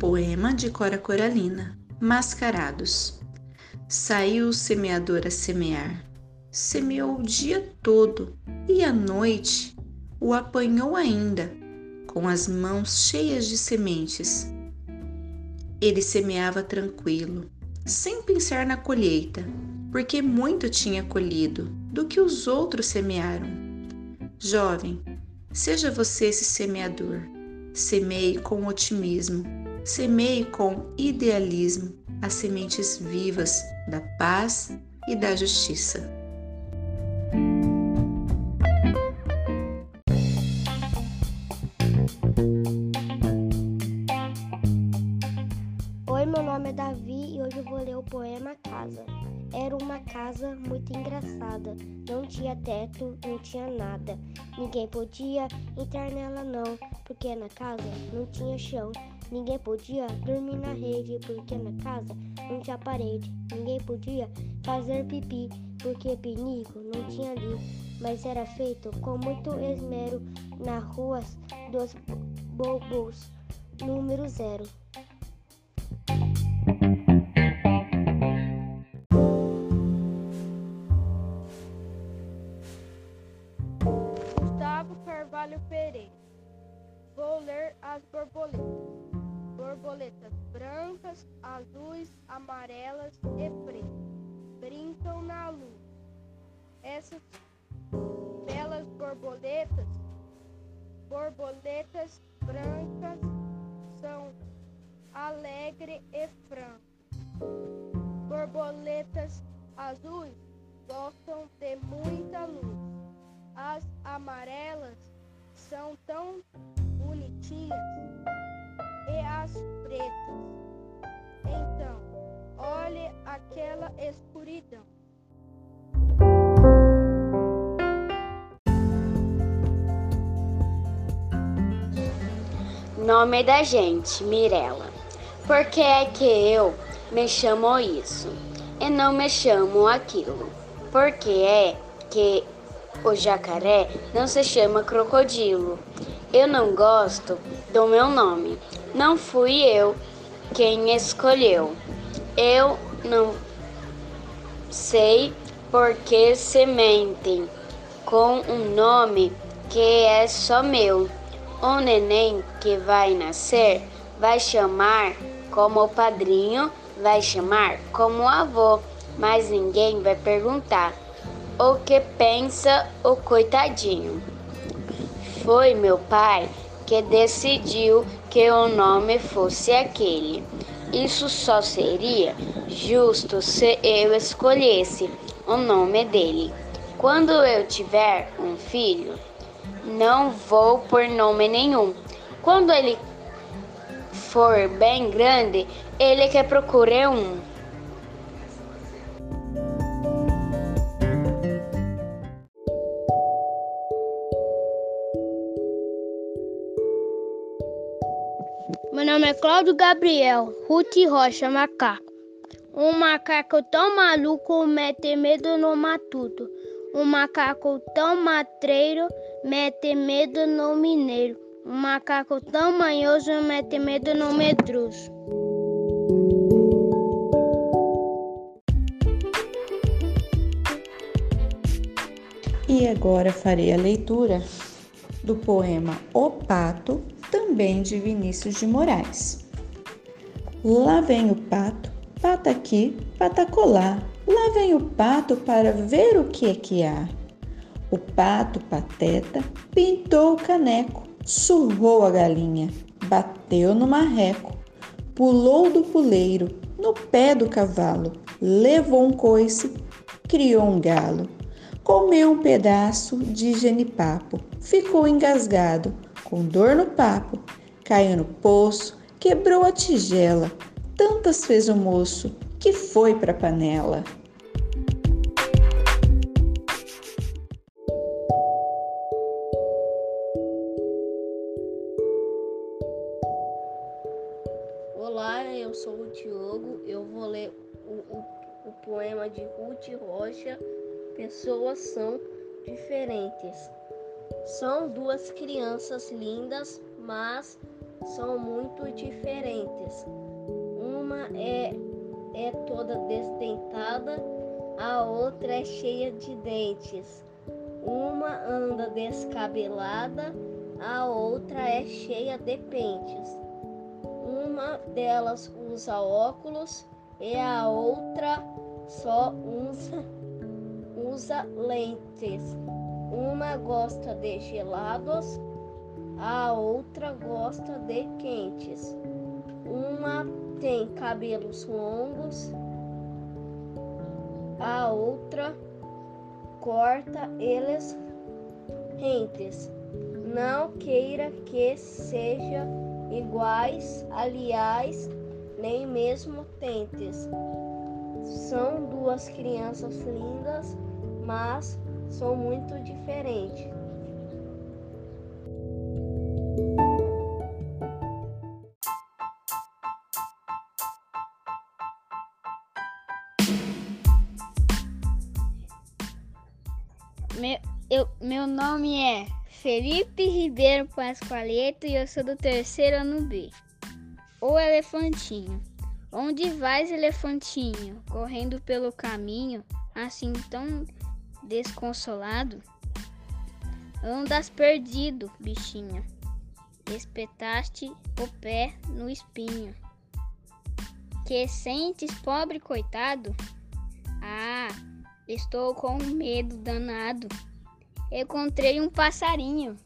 Poema de Cora Coralina Mascarados Saiu o semeador a semear, semeou o dia todo e à noite o apanhou ainda, com as mãos cheias de sementes. Ele semeava tranquilo, sem pensar na colheita, porque muito tinha colhido do que os outros semearam. Jovem, seja você esse semeador. Semeie com otimismo, semeie com idealismo as sementes vivas da paz e da justiça. Oi, meu nome é Davi e hoje eu vou ler o poema Casa. Era uma casa muito engraçada, não tinha teto, não tinha nada. Ninguém podia entrar nela não, porque na casa não tinha chão. Ninguém podia dormir na rede, porque na casa não tinha parede. Ninguém podia fazer pipi, porque pinico não tinha ali. Mas era feito com muito esmero na rua dos Bobos, número zero. Gustavo Carvalho Pereira. Vou ler as borboletas. Borboletas brancas, azuis, amarelas e pretas brincam na luz. Essas belas borboletas, borboletas brancas, são alegre e franca. Borboletas azuis gostam de muita luz. As amarelas são tão bonitinhas e as pretas. Então, olhe aquela escuridão. Nome da gente, Mirella. Por que é que eu me chamo isso e não me chamo aquilo? Por que é que o jacaré não se chama crocodilo? Eu não gosto do meu nome. Não fui eu quem escolheu. Eu não sei por que se mentem com um nome que é só meu. O neném que vai nascer vai chamar como o padrinho, vai chamar como avô, mas ninguém vai perguntar o que pensa o coitadinho. Foi meu pai que decidiu que o nome fosse aquele. Isso só seria justo se eu escolhesse o nome dele. Quando eu tiver um filho, não vou por nome nenhum. Quando ele for bem grande, ele que procure um. Meu nome é Cláudio Gabriel, Ruth Rocha, macaco. Um macaco tão maluco mete medo no matuto. Um macaco tão matreiro mete medo no mineiro. Um macaco tão manhoso mete medo no medroso. E agora farei a leitura do poema O Pato, também de Vinícius de Moraes. Lá vem o pato, pata aqui, pata colar. Lá vem o pato para ver o que é que há. O pato pateta pintou o caneco, surrou a galinha, bateu no marreco, pulou do puleiro, no pé do cavalo, levou um coice, criou um galo, comeu um pedaço de genipapo, ficou engasgado, com dor no papo, caiu no poço, quebrou a tigela, tantas fez o moço que foi pra panela. Olá, eu sou o Diogo. Eu vou ler o, o, o poema de Ruth Rocha. Pessoas são diferentes. São duas crianças lindas, mas são muito diferentes. Uma é, é toda desdentada, a outra é cheia de dentes. Uma anda descabelada, a outra é cheia de pentes. Uma delas usa óculos e a outra só usa, usa lentes. Uma gosta de gelados, a outra gosta de quentes. Uma tem cabelos longos, a outra corta eles rentes. Não queira que seja iguais, aliás, nem mesmo tentes. São duas crianças lindas, mas são muito diferentes. Meu, eu, meu nome é Felipe Ribeiro Pascoaleto e eu sou do terceiro ano B. O elefantinho. Onde vais, elefantinho? Correndo pelo caminho, assim tão desconsolado? Andas perdido, bichinho. Espetaste o pé no espinho. Que sentes, pobre coitado? Ah, estou com medo danado. Encontrei um passarinho